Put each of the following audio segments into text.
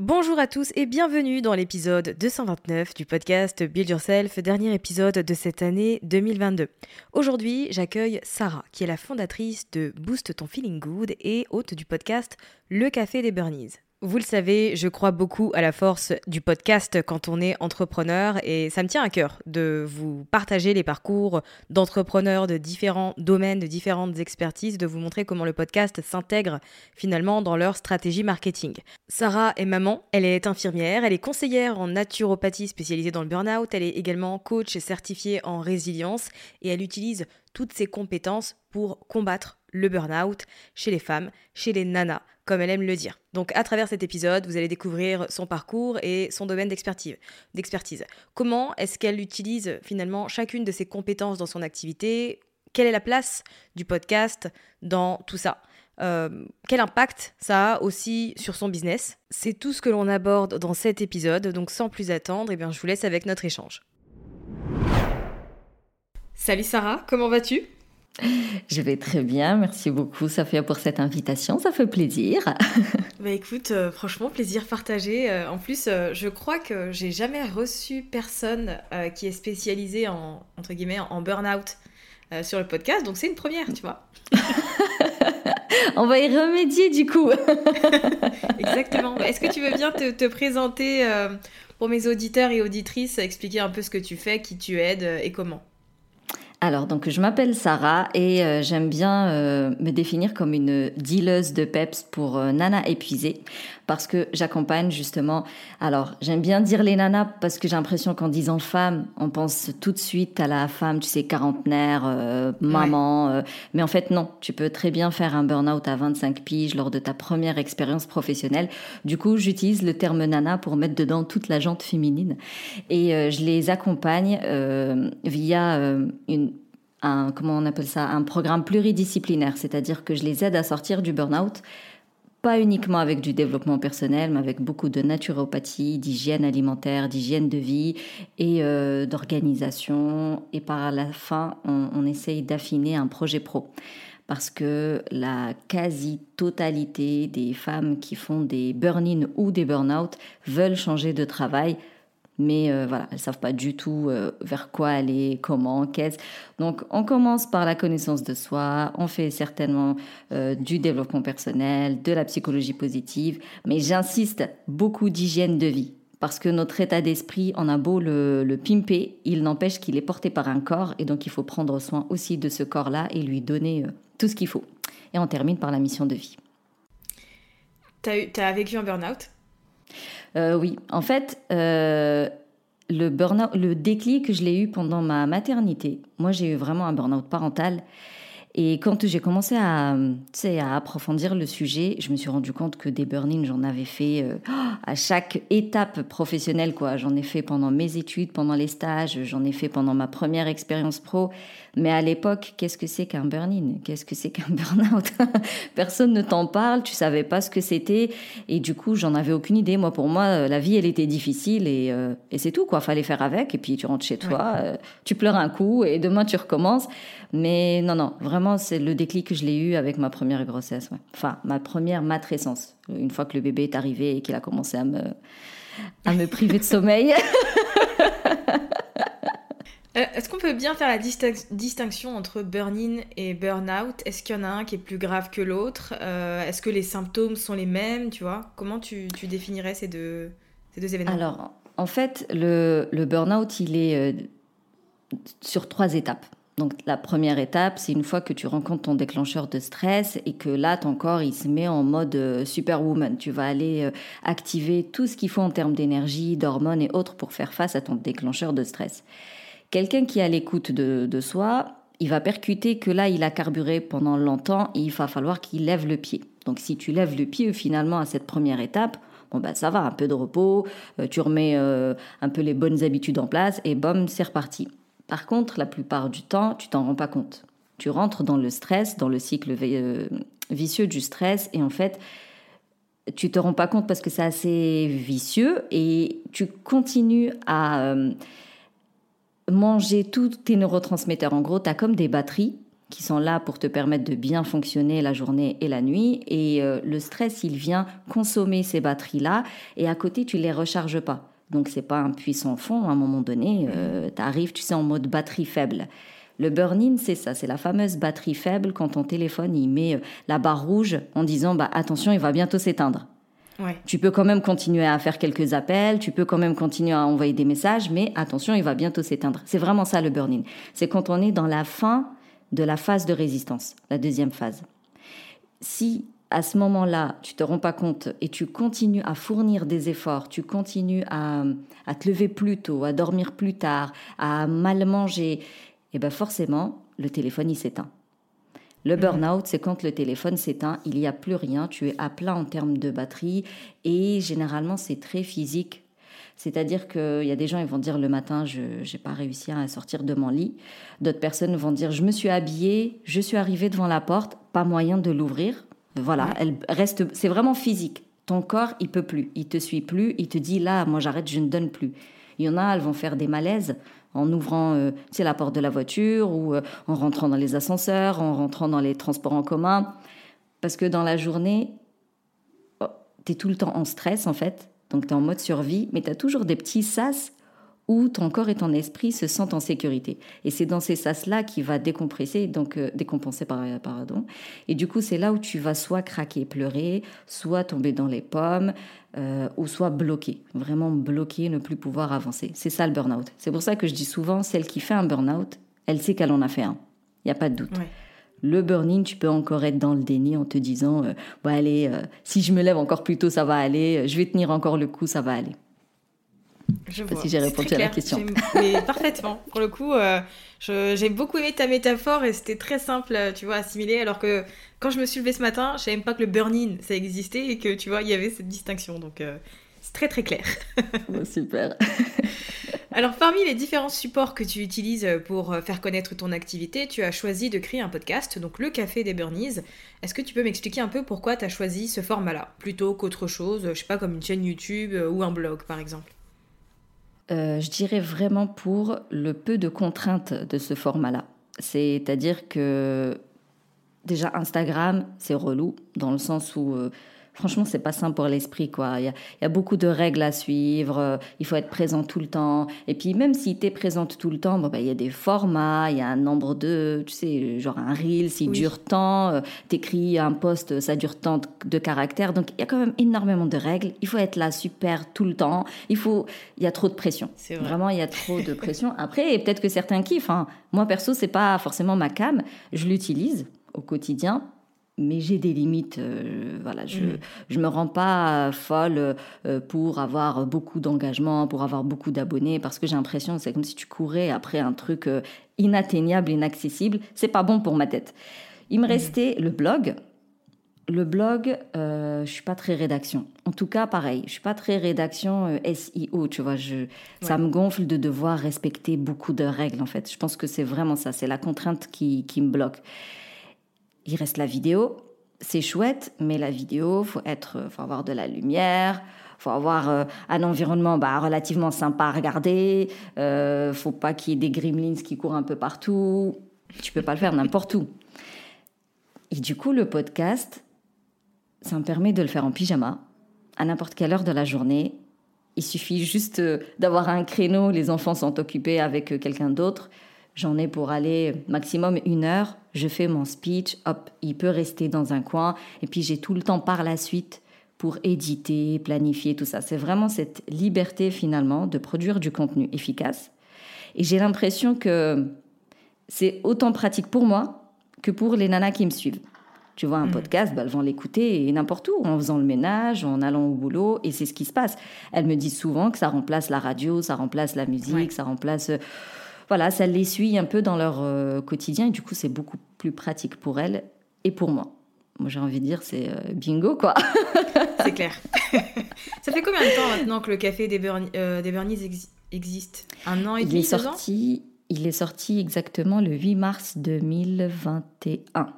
Bonjour à tous et bienvenue dans l'épisode 229 du podcast Build Yourself, dernier épisode de cette année 2022. Aujourd'hui, j'accueille Sarah, qui est la fondatrice de Boost Ton Feeling Good et hôte du podcast Le Café des Burnies. Vous le savez, je crois beaucoup à la force du podcast quand on est entrepreneur et ça me tient à cœur de vous partager les parcours d'entrepreneurs de différents domaines, de différentes expertises, de vous montrer comment le podcast s'intègre finalement dans leur stratégie marketing. Sarah est maman, elle est infirmière, elle est conseillère en naturopathie spécialisée dans le burn-out, elle est également coach certifiée en résilience et elle utilise toutes ses compétences pour combattre le burn-out chez les femmes, chez les nanas, comme elle aime le dire. Donc à travers cet épisode, vous allez découvrir son parcours et son domaine d'expertise. Comment est-ce qu'elle utilise finalement chacune de ses compétences dans son activité? Quelle est la place du podcast dans tout ça? Euh, quel impact ça a aussi sur son business? C'est tout ce que l'on aborde dans cet épisode, donc sans plus attendre, eh bien, je vous laisse avec notre échange. Salut Sarah, comment vas-tu? je vais très bien, merci beaucoup Safia pour cette invitation, ça fait plaisir. bah écoute, euh, franchement plaisir partagé. Euh, en plus, euh, je crois que j'ai jamais reçu personne qui est spécialisé en entre guillemets en burn-out sur le podcast, donc c'est une première, tu vois. On va y remédier du coup. Exactement. Est-ce que tu veux bien te, te présenter pour mes auditeurs et auditrices, expliquer un peu ce que tu fais, qui tu aides et comment? Alors, donc, je m'appelle Sarah et euh, j'aime bien euh, me définir comme une dealeuse de PEPS pour euh, Nana épuisée parce que j'accompagne justement. Alors, j'aime bien dire les nanas parce que j'ai l'impression qu'en disant femme, on pense tout de suite à la femme, tu sais, quarantenaire, euh, maman. Euh, mais en fait, non. Tu peux très bien faire un burn-out à 25 piges lors de ta première expérience professionnelle. Du coup, j'utilise le terme nana pour mettre dedans toute la jante féminine. Et euh, je les accompagne via une un, comment on appelle ça, un programme pluridisciplinaire, c'est-à-dire que je les aide à sortir du burn-out pas uniquement avec du développement personnel, mais avec beaucoup de naturopathie, d'hygiène alimentaire, d'hygiène de vie et euh, d'organisation. Et par la fin, on, essaye d'affiner un projet pro. Parce que la quasi-totalité des femmes qui font des burn-in ou des burn-out veulent changer de travail mais euh, voilà, elles savent pas du tout euh, vers quoi aller, comment, qu'est-ce. Donc, on commence par la connaissance de soi, on fait certainement euh, du développement personnel, de la psychologie positive, mais j'insiste beaucoup d'hygiène de vie Parce que notre état d'esprit, on a beau le, le pimper, il n'empêche qu'il est porté par un corps et donc il faut prendre soin aussi de ce corps-là et lui donner euh, tout ce qu'il faut. Et on termine par la mission de vie. Tu as, vécu un burn-out? Euh, Oui, en fait, euh, le, burn le déclic, je l'ai eu pendant ma maternité. Moi, j'ai eu vraiment un burn-out parental. Et quand j'ai commencé à, à approfondir le sujet, je me suis rendu compte que des burn j'en avais fait euh, à chaque étape professionnelle. quoi. J'en ai fait pendant mes études, pendant les stages, j'en ai fait pendant ma première expérience pro. Mais à l'époque, qu'est-ce que c'est qu'un burn-in? Qu'est-ce que c'est qu'un burn-out? Personne ne t'en parle, tu savais pas ce que c'était. Et du coup, j'en avais aucune idée. Moi, pour moi, euh, la vie, elle était difficile et, euh, et c'est tout. quoi. Fallait faire avec. Et puis, tu rentres chez toi, tu pleures un coup et demain, tu recommences. Mais non, non, vraiment, c'est le déclic que je l'ai eu avec ma première grossesse. Enfin, ma première matrescence. Une fois que le bébé est arrivé et qu'il a commencé à me, à me priver de sommeil. Peut bien faire la distinction entre burn-in et burn-out Est-ce qu'il y en a un qui est plus grave que l'autre? Euh, Est-ce que les symptômes sont les mêmes Tu vois? Comment tu, définirais ces deux, ces deux événements? Alors, en fait, le, burn-out, il est euh, sur trois étapes. Donc la première étape, c'est une fois que tu rencontres ton déclencheur de stress et que là, ton corps, il se met en mode euh, superwoman. Tu vas aller activer tout ce qu'il faut en termes d'énergie, d'hormones et autres pour faire face à ton déclencheur de stress. Quelqu'un qui est à l'écoute de, soi, il va percuter que là, il a carburé pendant longtemps et il va falloir qu'il lève le pied. Donc si tu lèves le pied finalement à cette première étape, bon bah ça va, un peu de repos, euh, tu remets un peu les bonnes habitudes en place et bom, c'est reparti. Par contre, la plupart du temps, tu t'en rends pas compte. Tu rentres dans le stress, dans le cycle euh, vicieux du stress, et en fait, tu te rends pas compte parce que c'est assez vicieux, et tu continues à euh, manger tous tes neurotransmetteurs. En gros, tu as comme des batteries qui sont là pour te permettre de bien fonctionner la journée et la nuit. Et euh, le stress, il vient consommer ces batteries-là, et à côté, tu les recharges pas. Donc c'est pas un puissant fond. À un moment donné, euh, tu arrives, tu sais, en mode batterie faible. Le burn-in, c'est ça, c'est la fameuse batterie faible quand ton téléphone il met euh, la barre rouge en disant bah attention, il va bientôt s'éteindre. Tu peux quand même continuer à faire quelques appels, tu peux quand même continuer à envoyer des messages, mais attention, il va bientôt s'éteindre. C'est vraiment ça le burn-in. C'est quand on est dans la fin de la phase de résistance, la deuxième phase. Si à ce moment-là, tu te rends pas compte et tu continues à fournir des efforts, tu continues à, te lever plus tôt, à dormir plus tard, à mal manger, et eh ben forcément, le téléphone il s'éteint. Le mhm. burn-out, c'est quand le téléphone s'éteint, il n'y a plus rien, tu es à plat en termes de batterie et généralement c'est très physique. C'est-à-dire qu'il y a des gens, ils vont dire le matin, je n'ai pas réussi à sortir de mon lit. D'autres personnes vont dire, je me suis habillée, je suis arrivée devant la porte, pas moyen de l'ouvrir. Voilà, elle reste. C'est vraiment physique. Ton corps, il peut plus, il te suit plus, il te dit là, moi j'arrête, je ne donne plus. Il y en a, elles vont faire des malaises en ouvrant euh, la porte de la voiture ou euh, en rentrant dans les ascenseurs, en rentrant dans les transports en commun. Parce que dans la journée, oh, tu es tout le temps en stress en fait, donc tu es en mode survie, mais tu as toujours des petits sas où ton corps et ton esprit se sentent en sécurité. Et c'est dans ces sas-là qui va décompresser, donc euh, décompenser, pardon. Et du coup, c'est là où tu vas soit craquer, pleurer, soit tomber dans les pommes, euh, ou soit bloquer, vraiment bloquer, ne plus pouvoir avancer. C'est ça le burn-out. C'est pour ça que je dis souvent, celle qui fait un burn-out, elle sait qu'elle en a fait un. Il n'y a pas de doute. Le burn-in, tu peux encore être dans le déni en te disant, euh, bon allez, si je me lève encore plus tôt, ça va aller, je vais tenir encore le coup, ça va aller. Je sais pas si j'ai répondu à la question. Mais parfaitement. Pour le coup, euh, j'ai beaucoup aimé ta métaphore et c'était très simple, euh, tu vois, à assimiler. Alors que quand je me suis levée ce matin, je savais même pas que le burn-in ça existait et que tu vois, il y avait cette distinction. Donc euh, c'est très très clair. super. Alors parmi les différents supports que tu utilises pour faire connaître ton activité, tu as choisi de créer un podcast, donc le Café des Burnies. Est-ce que tu peux m'expliquer un peu pourquoi tu as choisi ce format-là, plutôt qu'autre chose, je sais pas, comme une chaîne YouTube ou un blog par exemple? Euh, je dirais vraiment pour le peu de contraintes de ce format-là. C'est-à-dire que déjà Instagram, c'est relou dans le sens où euh, franchement, c'est pas simple pour l'esprit, quoi. Il y, a, il y, a, beaucoup de règles à suivre. Euh, il faut être présent tout le temps. Et puis, même si tu es présente tout le temps, bon, bah, il y a des formats, il y a un nombre de, tu sais, genre un reel, s'il oui. dure tant, euh, t'écris un post, ça dure tant de caractères. Donc, il y a quand même énormément de règles. Il faut être là super tout le temps. Il faut, il y a trop de pression. Vraiment, il y a trop de pression. Après, peut-être que certains kiffent. Hein. Moi, perso, c'est pas forcément ma cam. Je l'utilise au quotidien mais j'ai des limites. Euh, voilà, je ne mmh. me rends pas folle euh, pour avoir beaucoup d'engagement, pour avoir beaucoup d'abonnés, parce que j'ai l'impression que c'est comme si tu courais après un truc euh, inatteignable, inaccessible. C'est pas bon pour ma tête. Il me mmh. restait le blog. Le blog, euh, je suis pas très rédaction. En tout cas, pareil, je suis pas très rédaction SEO. Tu vois, je, ouais. ça me gonfle de devoir respecter beaucoup de règles. En fait, je pense que c'est vraiment ça. C'est la contrainte qui, qui me bloque. Il reste la vidéo. C'est chouette, mais la vidéo, faut être, faut avoir de la lumière, faut avoir euh, un environnement bah, relativement sympa à regarder. Euh, faut pas qu'il y ait des gremlins qui courent un peu partout. Tu peux pas le faire n'importe où. Et du coup, le podcast, ça me permet de le faire en pyjama, à n'importe quelle heure de la journée. Il suffit juste euh, d'avoir un créneau, les enfants sont occupés avec euh, quelqu'un d'autre. J'en ai pour aller maximum une heure. Je fais mon speech, hop, il peut rester dans un coin. Et puis j'ai tout le temps par la suite pour éditer, planifier, tout ça. C'est vraiment cette liberté finalement de produire du contenu efficace. Et j'ai l'impression que c'est autant pratique pour moi que pour les nanas qui me suivent. Tu vois, un mmh. podcast, bah, elles vont l'écouter n'importe où, en faisant le ménage, en allant au boulot, et c'est ce qui se passe. Elles me disent souvent que ça remplace la radio, ça remplace la musique, ouais. ça remplace voilà, ça les suit un peu dans leur euh, quotidien et du coup, c'est beaucoup plus pratique pour elles et pour moi. Moi, j'ai envie de dire, c'est euh, bingo, quoi. c'est clair. ça fait combien de temps maintenant que le café des, Burn euh, des Burnies ex existe? Un an et demi, il est sorti, ans? Il est sorti exactement le 8 mars 2021.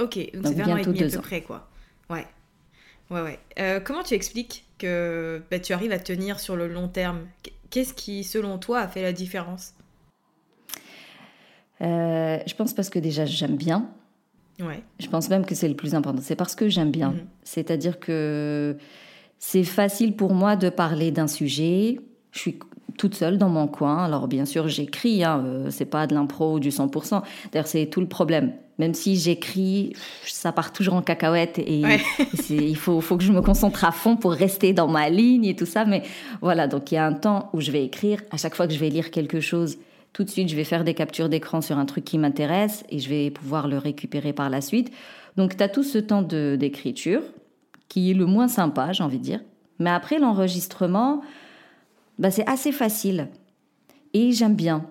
Ok, donc, donc c'est un an et demi à peu près, quoi. Ouais. Ouais, ouais. Euh, comment tu expliques que bah, tu arrives à tenir sur le long terme? Qu'est-ce qui, selon toi, a fait la différence? Euh, je pense parce que déjà j'aime bien. Ouais. Je pense même que c'est le plus important. C'est parce que j'aime bien. -hmm. C'est-à-dire que c'est facile pour moi de parler d'un sujet. Je suis toute seule dans mon coin. Alors bien sûr j'écris, hein, euh, c'est pas de l'impro ou du 100%. D'ailleurs c'est tout le problème. Même si j'écris, ça part toujours en cacahuète et ouais. il faut, faut que je me concentre à fond pour rester dans ma ligne et tout ça. Mais voilà, donc il y a un temps où je vais écrire. À chaque fois que je vais lire quelque chose, tout de suite, je vais faire des captures d'écran sur un truc qui m'intéresse et je vais pouvoir le récupérer par la suite. Donc, tu as tout ce temps d'écriture qui est le moins sympa, j'ai envie de dire. Mais après l'enregistrement, bah, c'est assez facile et j'aime bien.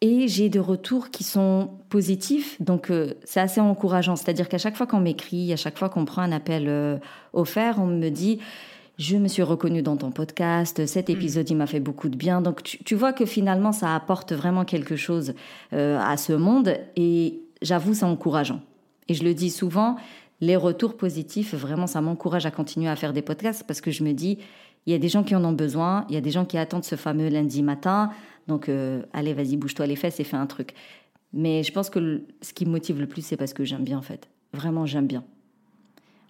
Et j'ai des retours qui sont positifs, donc euh, c'est assez encourageant. C'est-à-dire qu'à chaque fois qu'on m'écrit, à chaque fois qu'on prend un appel euh, offert, on me dit je me suis reconnue dans ton podcast, cet mm. épisode il m'a fait beaucoup de bien. Donc tu, tu, vois que finalement ça apporte vraiment quelque chose euh, à ce monde et j'avoue c'est encourageant. Et je le dis souvent, les retours positifs, vraiment ça m'encourage à continuer à faire des podcasts parce que je me dis, il y a des gens qui en ont besoin, il y a des gens qui attendent ce fameux lundi matin, donc euh, allez vas-y bouge-toi les fesses et fais un truc. Mais je pense que le, ce qui me motive le plus c'est parce que j'aime bien en fait. Vraiment j'aime bien.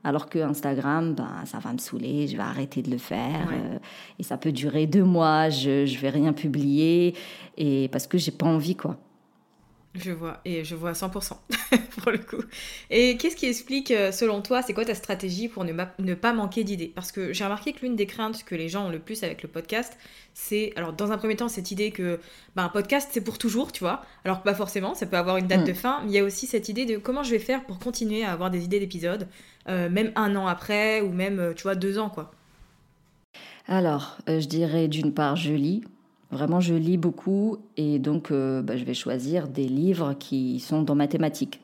Alors que Instagram, ben, ça va me saouler, je vais arrêter de le faire. Ouais. Euh, et ça peut durer deux mois, je ne vais rien publier. Et parce que j'ai pas envie, quoi. Je vois, et je vois 100% pour le coup. Et qu'est-ce qui explique, euh, selon toi, c'est quoi ta stratégie pour ne, ne pas manquer d'idées? Parce que j'ai remarqué que l'une des craintes que les gens ont le plus avec le podcast, c'est, alors dans un premier temps, cette idée que bah, un podcast, c'est pour toujours, tu vois. Alors que pas forcément, ça peut avoir une date mmh. de fin, mais il y a aussi cette idée de comment je vais faire pour continuer à avoir des idées d'épisodes, euh, même un an après, ou même, euh, tu vois, deux ans, quoi. Alors, euh, je dirais d'une part, je lis. Vraiment, je lis beaucoup et donc euh, bah, je vais choisir des livres qui sont dans ma thématique.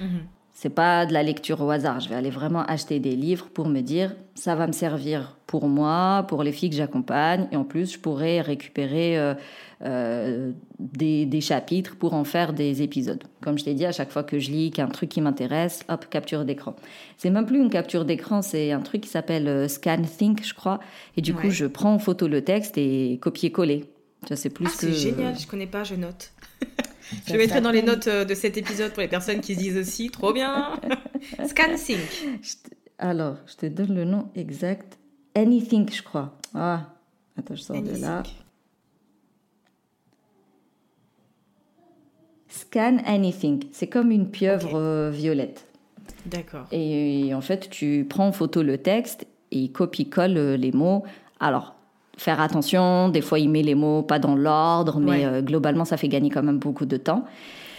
Mmh. C'est pas de la lecture au hasard. Je vais aller vraiment acheter des livres pour me dire ça va me servir pour moi, pour les filles que j'accompagne et en plus je pourrais récupérer euh, euh, des, des, chapitres pour en faire des épisodes. Comme je t'ai dit, à chaque fois que je lis qu'un truc qui m'intéresse, hop, capture d'écran. C'est même plus une capture d'écran, c'est un truc qui s'appelle euh, Scan Think, je crois. Et du ouais. coup, je prends en photo le texte et copier-coller. Ça, c'est plus ah, que. C'est génial, je connais pas, je note. Je mettrai dans les notes euh, de cet épisode pour les personnes qui se disent aussi, trop bien. Scan Think. Alors, je te donne le nom exact. Anything, je crois. Ah, attends, je sors de là. Scan Anything. C'est comme une pieuvre euh, violette. D'accord. Et, en fait, tu prends en photo le texte et copie-colle euh, les mots. Alors, faire attention, des fois il met les mots pas dans l'ordre, mais euh, globalement ça fait gagner quand même beaucoup de temps.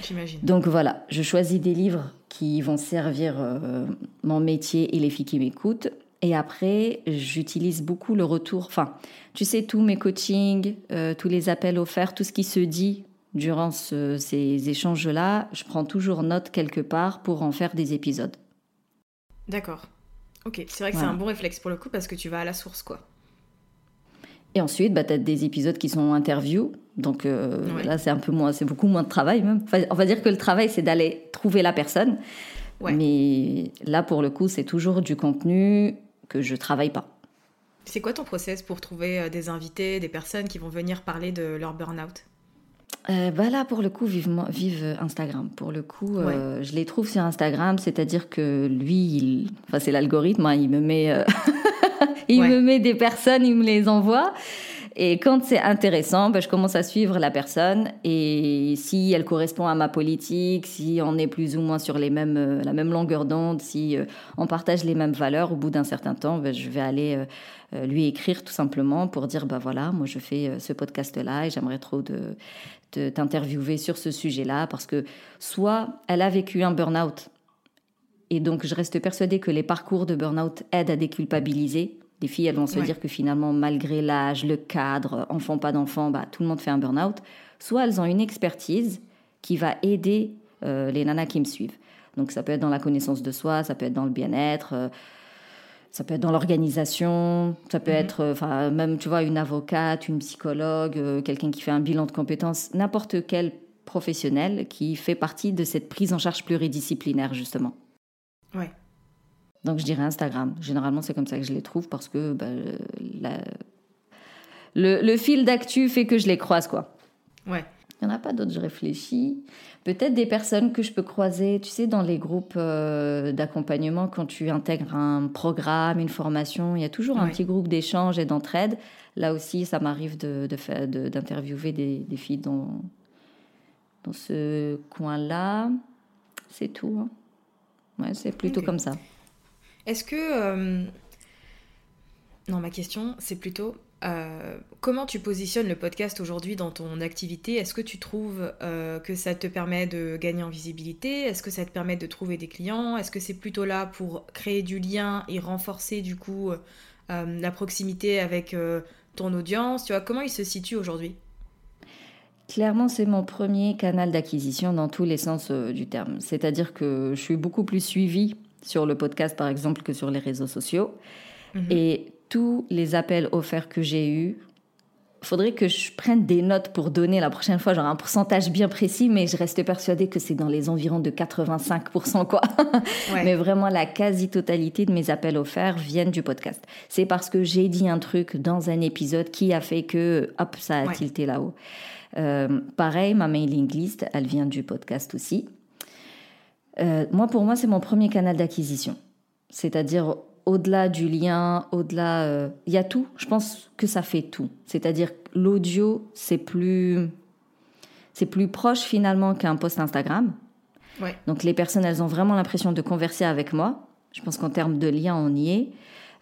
J'imagine. Donc voilà, je choisis des livres qui vont servir mon métier et les filles qui m'écoutent. Et après, j'utilise beaucoup le retour. Enfin, tu sais, tous mes coachings, tous les appels offerts, tout ce qui se dit durant ces échanges-là, je prends toujours note quelque part pour en faire des épisodes. D'accord. Ok, c'est vrai que c'est un bon réflexe pour le coup parce que tu vas à la source, quoi. Et ensuite, bah, tu as des épisodes qui sont interviews. Donc euh, là, c'est un peu moins, c'est beaucoup moins de travail même. on va dire que le travail, c'est d'aller trouver la personne. Mais là, pour le coup, c'est toujours du contenu que je travaille pas. C'est quoi ton process pour trouver euh, des invités, des personnes qui vont venir parler de leur burn-out? Euh, bah là, pour le coup, vive, vive Instagram. Pour le coup, euh, je les trouve sur Instagram, c'est-à-dire que lui, il... enfin, c'est l'algorithme, hein, il me met, euh, il me met des personnes, il me les envoie. Et quand c'est intéressant, bah, je commence à suivre la personne et si elle correspond à ma politique, si on est plus ou moins sur les mêmes, la même longueur d'onde, si on partage les mêmes valeurs, au bout d'un certain temps, bah, je vais aller lui écrire tout simplement pour dire bah voilà, moi je fais ce podcast-là et j'aimerais trop de, t'interviewer sur ce sujet-là parce que soit elle a vécu un burn-out et donc je reste persuadée que les parcours de burn-out aident à déculpabiliser. Les filles, elles vont se dire que finalement, malgré l'âge, le cadre, enfant, pas d'enfant, bah, tout le monde fait un burn-out. Soit elles ont une expertise qui va aider euh, les nanas qui me suivent. Donc ça peut être dans la connaissance de soi, ça peut être dans le bien-être. Euh, ça peut être dans l'organisation, ça peut mhm. être, euh, enfin, même, tu vois, une avocate, une psychologue, euh, quelqu'un qui fait un bilan de compétences, n'importe quel professionnel qui fait partie de cette prise en charge pluridisciplinaire, justement. Ouais. Donc, je dirais Instagram. Généralement, c'est comme ça que je les trouve parce que bah, le, le fil d'actu fait que je les croise, quoi. Ouais. Il n'y en a pas d'autres, je réfléchis. Peut-être des personnes que je peux croiser, tu sais, dans les groupes euh, d'accompagnement, quand tu intègres un programme, une formation, il y a toujours un petit groupe d'échange et d'entraide. Là aussi, ça m'arrive d'interviewer de, des, filles dans, dans ce coin-là. C'est tout. Hein. Ouais, c'est plutôt comme ça. Est-ce que... Euh, non, ma question, c'est plutôt, euh, comment tu positionnes le podcast aujourd'hui dans ton activité? Est-ce que tu trouves euh, que ça te permet de gagner en visibilité? Est-ce que ça te permet de trouver des clients? Est-ce que c'est plutôt là pour créer du lien et renforcer du coup la proximité avec ton audience? Tu vois, comment il se situe aujourd'hui? Clairement, c'est mon premier canal d'acquisition dans tous les sens du terme. C'est-à-dire que je suis beaucoup plus suivie sur le podcast, par exemple, que sur les réseaux sociaux. Mhm. Et tous les appels offerts que j'ai eus, faudrait que je prenne des notes pour donner la prochaine fois, genre un pourcentage bien précis, mais je reste persuadée que c'est dans les environs de 85%, quoi. mais vraiment, la quasi-totalité de mes appels offerts viennent du podcast. C'est parce que j'ai dit un truc dans un épisode qui a fait que, hop, ça a tilté là-haut. Euh, pareil, ma mailing list, elle vient du podcast aussi. Euh, moi, pour moi, c'est mon premier canal d'acquisition. C'est-à-dire, au-delà du lien, au-delà, euh, il y a tout. Je pense que ça fait tout. C'est-à-dire l'audio, c'est plus, c'est plus proche finalement qu'un post Instagram. Donc les personnes, elles ont vraiment l'impression de converser avec moi. Je pense qu'en termes de lien, on y est.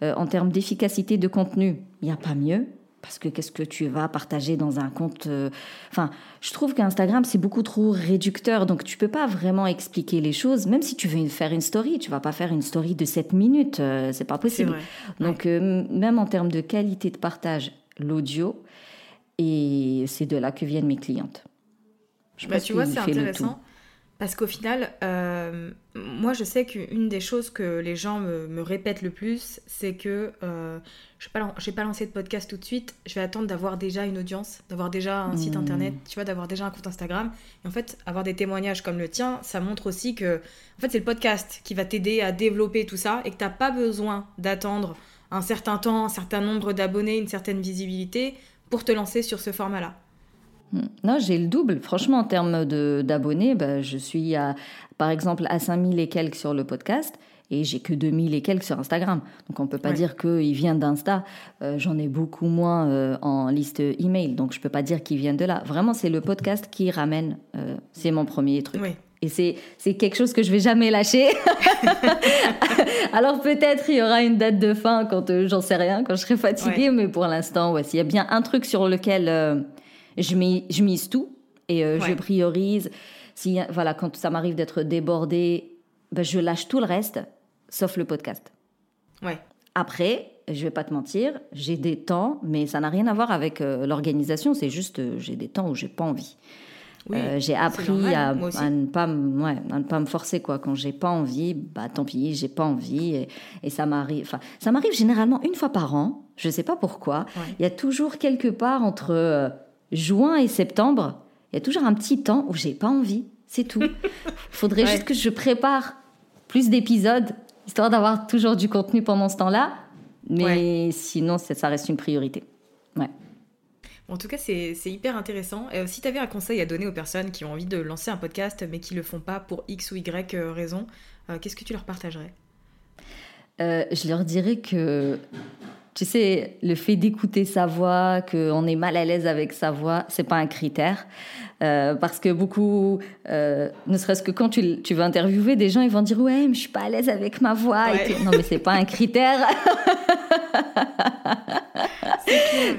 Euh, en termes d'efficacité de contenu, il n'y a pas mieux parce que qu'est-ce que tu vas partager dans un compte euh, Enfin, je trouve qu'Instagram c'est beaucoup trop réducteur, donc tu peux pas vraiment expliquer les choses. Même si tu veux faire une story, tu vas pas faire une story de 7 minutes, euh, c'est pas possible. Donc euh, même en termes de qualité de partage, l'audio, et c'est de là que viennent mes clientes. Je bah, tu vois, c'est intéressant. Parce qu'au final, euh, moi je sais qu'une des choses que les gens me, répètent le plus, c'est que euh, je ne vais, pas lancer de podcast tout de suite, je vais attendre d'avoir déjà une audience, d'avoir déjà un site hmm. internet, tu vois, d'avoir déjà un compte Instagram. Et en fait, avoir des témoignages comme le tien, ça montre aussi que en fait, c'est le podcast qui va t'aider à développer tout ça et que tu n'as pas besoin d'attendre un certain temps, un certain nombre d'abonnés, une certaine visibilité pour te lancer sur ce format-là. Hmm. Non, j'ai le double. Franchement, en termes d'abonnés, bah, je suis à, par exemple à 5000 et quelques sur le podcast. Et j'ai que 2000 et quelques sur Instagram. Donc on peut pas Ouais. dire qu'il vient d'Insta. Euh, J'en ai beaucoup moins euh, en liste email. Donc je peux pas dire qu'ils viennent de là. Vraiment, c'est le podcast qui ramène. euh, c'est mon premier truc. Oui. Et c'est, quelque chose que je vais jamais lâcher. Alors peut-être il y aura une date de fin quand j'en sais rien, quand je serai fatiguée, mais pour l'instant, ouais, s'il y a bien un truc sur lequel je, mis- je mise tout et euh, je priorise, si, voilà, quand ça m'arrive d'être débordée, ben, je lâche tout le reste, sauf le podcast. Ouais. Après, je vais pas te mentir, j'ai des temps, mais ça n'a rien à voir avec euh, l'organisation, c'est juste euh, j'ai des temps où j'ai pas envie. Oui, Euh, j'ai appris normal, à, ne pas, me- ouais, à ne pas me forcer quoi. Quand j'ai pas envie, bah tant pis, j'ai pas envie et, et ça m'arrive. Enfin, ça m'arrive généralement une fois par an. Je sais pas pourquoi. Ouais. Il y a toujours quelque part entre juin et septembre, il y a toujours un petit temps où j'ai pas envie. C'est tout. Faudrait Ouais. juste que je prépare plus d'épisodes histoire d'avoir toujours du contenu pendant ce temps-là. Mais sinon, ça ça reste une priorité. Ouais. En tout cas, c'est hyper intéressant. Euh, si tu avais un conseil à donner aux personnes qui ont envie de lancer un podcast mais qui le font pas pour X ou Y euh, raison, euh, qu'est-ce que tu leur partagerais? Euh, je leur dirais que, tu sais, le fait d'écouter sa voix, qu'on est mal à l'aise avec sa voix, c'est pas un critère. Euh, parce que beaucoup, euh, ne serait-ce que quand tu, tu vas interviewer des gens, ils vont dire ouais, mais je suis pas à l'aise avec ma voix. et Ouais. Non, mais c'est pas un critère.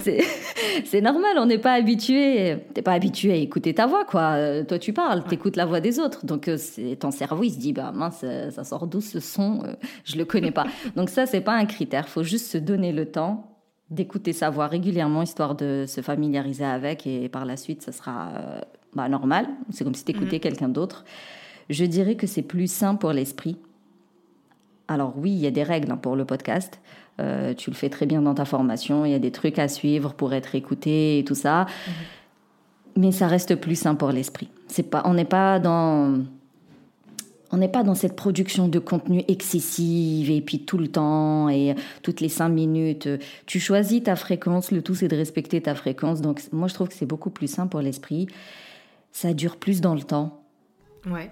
c'est c'est normal, on n'est pas habitué. T'es pas habitué à écouter ta voix, quoi. Euh, Toi, tu parles, t'écoutes la voix des autres, donc euh, c'est ton cerveau, il se dit bah mince, euh, ça sort d'où ce son Euh, Je le connais pas. donc ça, c'est pas un critère. Faut juste se donner le temps d'écouter sa voix régulièrement, histoire de se familiariser avec, et par la suite, ça sera bah, normal. C'est comme si t'écoutais quelqu'un d'autre. Je dirais que c'est plus sain pour l'esprit. Alors oui, il y a des règles hein, pour le podcast. Euh, tu le fais très bien dans ta formation. Il y a des trucs à suivre pour être écouté et tout ça. Mais ça reste plus sain pour l'esprit. C'est pas, on n'est pas dans, on n'est pas dans cette production de contenu excessive et puis tout le temps et toutes les cinq minutes. Tu choisis ta fréquence. Le tout c'est de respecter ta fréquence. Donc moi je trouve que c'est beaucoup plus sain pour l'esprit. Ça dure plus dans le temps.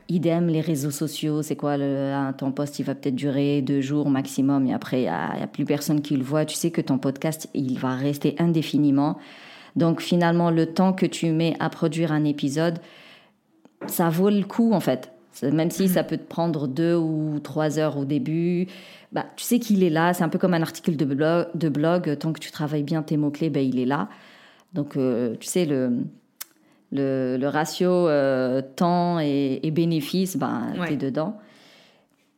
Idem, les réseaux sociaux, c'est quoi le, Ton post, il va peut-être durer deux jours maximum et après, il n'y a, plus personne qui le voit. Tu sais que ton podcast, il va rester indéfiniment. Donc finalement, le temps que tu mets à produire un épisode, ça vaut le coup en fait. Même si ça peut te prendre deux ou trois heures au début, bah, tu sais qu'il est là. C'est un peu comme un article de blog. De blog. Tant que tu travailles bien tes mots-clés, ben, il est là. Donc, euh, tu sais, le, le, le ratio euh, temps et, et bénéfice, ben, Ouais. t'es dedans.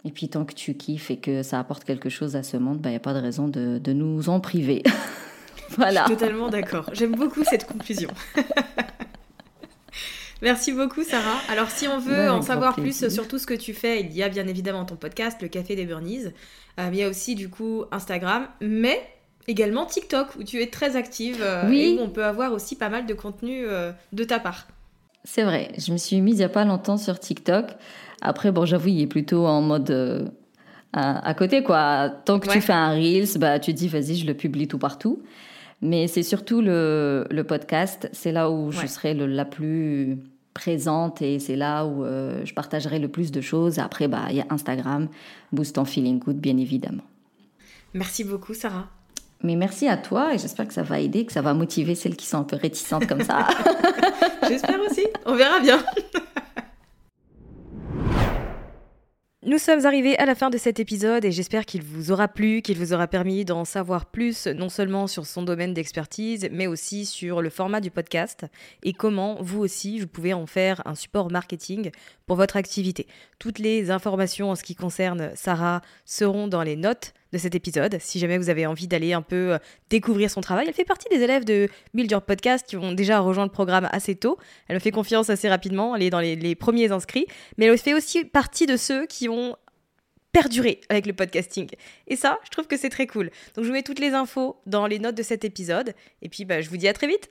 Et puis, tant que tu kiffes et que ça apporte quelque chose à ce monde, il n'y a pas de raison de, de nous en priver. voilà. Je suis totalement d'accord. J'aime beaucoup cette conclusion. Merci beaucoup Sarah. Alors si on veut en savoir plus sur tout ce que tu fais, il y a bien évidemment ton podcast, le Café des Burnies. Euh, il y a aussi du coup Instagram, mais également TikTok où tu es très active euh, Oui. et où on peut avoir aussi pas mal de contenu euh, de ta part. C'est vrai, je me suis mise il n'y a pas longtemps sur TikTok. Après, bon, j'avoue, il est plutôt en mode euh, à, à côté, quoi. Tant que Ouais. tu fais un Reels, bah, tu te dis, vas-y, je le publie tout partout. Mais c'est surtout le, le podcast, c'est là où Ouais. je serai le- la plus présente et c'est là où je partagerai le plus de choses. Après, bah, il y a Instagram, Boost en Feeling Good, bien évidemment. Merci beaucoup Sarah. Mais merci à toi et j'espère que ça va aider, que ça va motiver celles qui sont un peu réticentes comme ça. J'espère aussi. On verra bien. Nous sommes arrivés à la fin de cet épisode et j'espère qu'il vous aura plu, qu'il vous aura permis d'en savoir plus non seulement sur son domaine d'expertise, mais aussi sur le format du podcast et comment vous aussi vous pouvez en faire un support marketing pour votre activité. Toutes les informations en ce qui concerne Sarah seront dans les notes de cet épisode. Si jamais vous avez envie d'aller un peu euh, découvrir son travail, elle fait partie des élèves de Build Your Podcast qui ont déjà rejoint le programme assez tôt. Elle me fait confiance assez rapidement, elle est dans les, premiers inscrits, mais elle fait aussi partie de ceux qui ont perduré avec le podcasting. Et ça, je trouve que c'est très cool. Donc je vous mets toutes les infos dans les notes de cet épisode. Et puis bah, je vous dis à très vite.